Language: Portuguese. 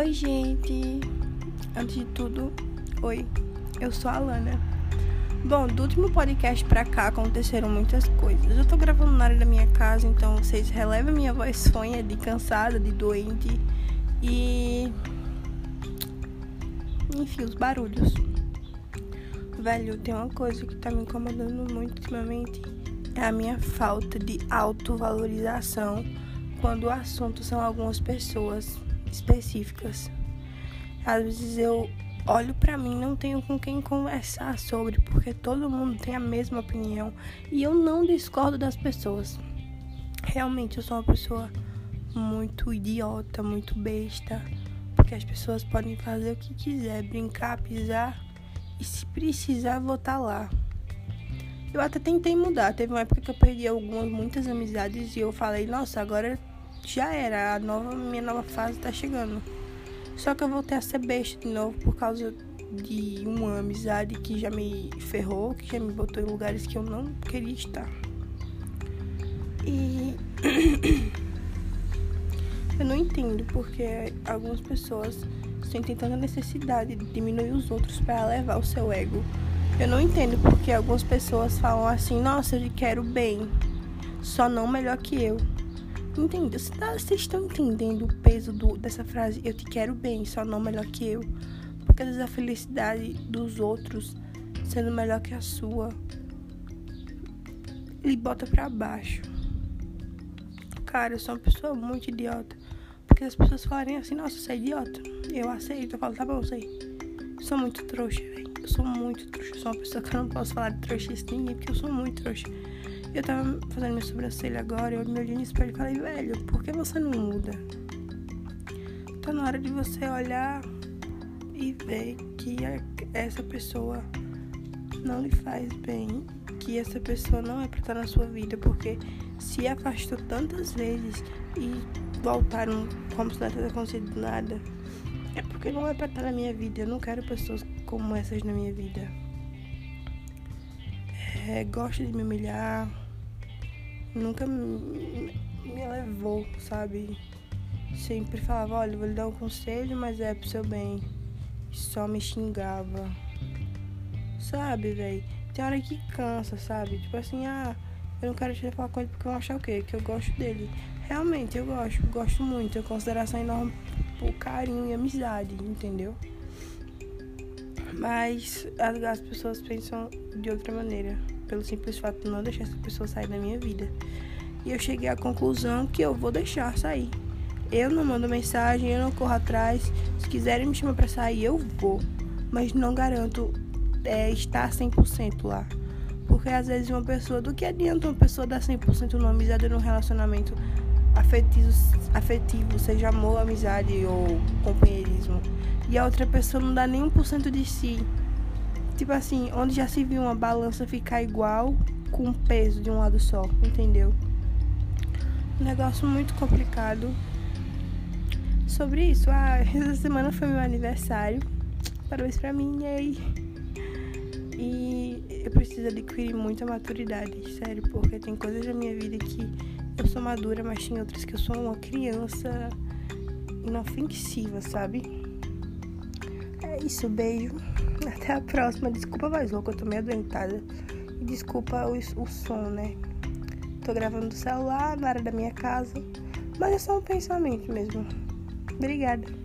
Oi, gente. Antes de tudo, oi. Eu sou a Alana. Bom, do último podcast pra cá aconteceram muitas coisas. Eu tô gravando na área da minha casa, então vocês relevem minha voz sonha de cansada, de doente e enfim, os barulhos. Velho, tem uma coisa que tá me incomodando muito ultimamente, é a minha falta de autovalorização quando o assunto são algumas pessoas específicas. Às vezes eu olho para mim, não tenho com quem conversar sobre, porque todo mundo tem a mesma opinião e eu não discordo das pessoas. Realmente eu sou uma pessoa muito idiota, muito besta, porque as pessoas podem fazer o que quiser, brincar, pisar e se precisar votar lá. Eu até tentei mudar, teve uma época que eu perdi algumas muitas amizades e eu falei, nossa, agora já era, a nova minha nova fase tá chegando. Só que eu voltei a ser besta de novo por causa de uma amizade que já me ferrou, que já me botou em lugares que eu não queria estar. E eu não entendo porque algumas pessoas sentem tanta necessidade de diminuir os outros para elevar o seu ego. Eu não entendo porque algumas pessoas falam assim: "Nossa, eu quero bem, só não melhor que eu". Entenda, tá, vocês estão entendendo o peso do, dessa frase? Eu te quero bem, só não melhor que eu. Porque às vezes a felicidade dos outros sendo melhor que a sua lhe bota pra baixo. Cara, eu sou uma pessoa muito idiota. Porque as pessoas falarem assim, nossa, você é idiota. Eu aceito, eu falo, tá bom, sei. Sou muito trouxa, velho. Eu sou muito trouxa. Eu sou uma pessoa que eu não posso falar de trouxice ninguém, porque eu sou muito trouxa. Eu tava fazendo minha sobrancelha agora, eu me olhei no espelho e falei, velho, por que você não muda? Tá na hora de você olhar e ver que essa pessoa não lhe faz bem, que essa pessoa não é pra estar na sua vida, porque se afastou tantas vezes e voltaram como se não tivesse acontecido nada, é porque não é pra estar na minha vida. Eu não quero pessoas como essas na minha vida. É, gosta de me humilhar, nunca me, me levou, sabe? Sempre falava, olha, vou lhe dar um conselho, mas é pro seu bem. Só me xingava. Sabe, velho? Tem hora que cansa, sabe? Tipo assim, ah, eu não quero te falar com ele porque eu acho o quê? Que eu gosto dele. Realmente, eu gosto, gosto muito. Eu consideração enorme por carinho e amizade, entendeu? Mas as, as pessoas pensam de outra maneira pelo simples fato de não deixar essa pessoa sair da minha vida. E eu cheguei à conclusão que eu vou deixar sair. Eu não mando mensagem, eu não corro atrás. Se quiserem me chamar para sair, eu vou. Mas não garanto é, estar 100% lá. Porque às vezes uma pessoa, do que adianta uma pessoa dar 100% numa amizade ou num relacionamento afetivo, afetivo, seja amor, amizade ou companheirismo, e a outra pessoa não dá nem 1% de si Tipo assim, onde já se viu uma balança ficar igual com o peso de um lado só, entendeu? Um negócio muito complicado. Sobre isso, ah, essa semana foi meu aniversário. Parabéns pra mim, aí. E eu preciso adquirir muita maturidade, sério, porque tem coisas na minha vida que eu sou madura, mas tem outras que eu sou uma criança inofensiva, sabe? Isso, beijo. Até a próxima. Desculpa a voz louca, eu tô meio adoentada. E desculpa o, o som, né? Tô gravando do celular, na área da minha casa. Mas é só um pensamento mesmo. Obrigada.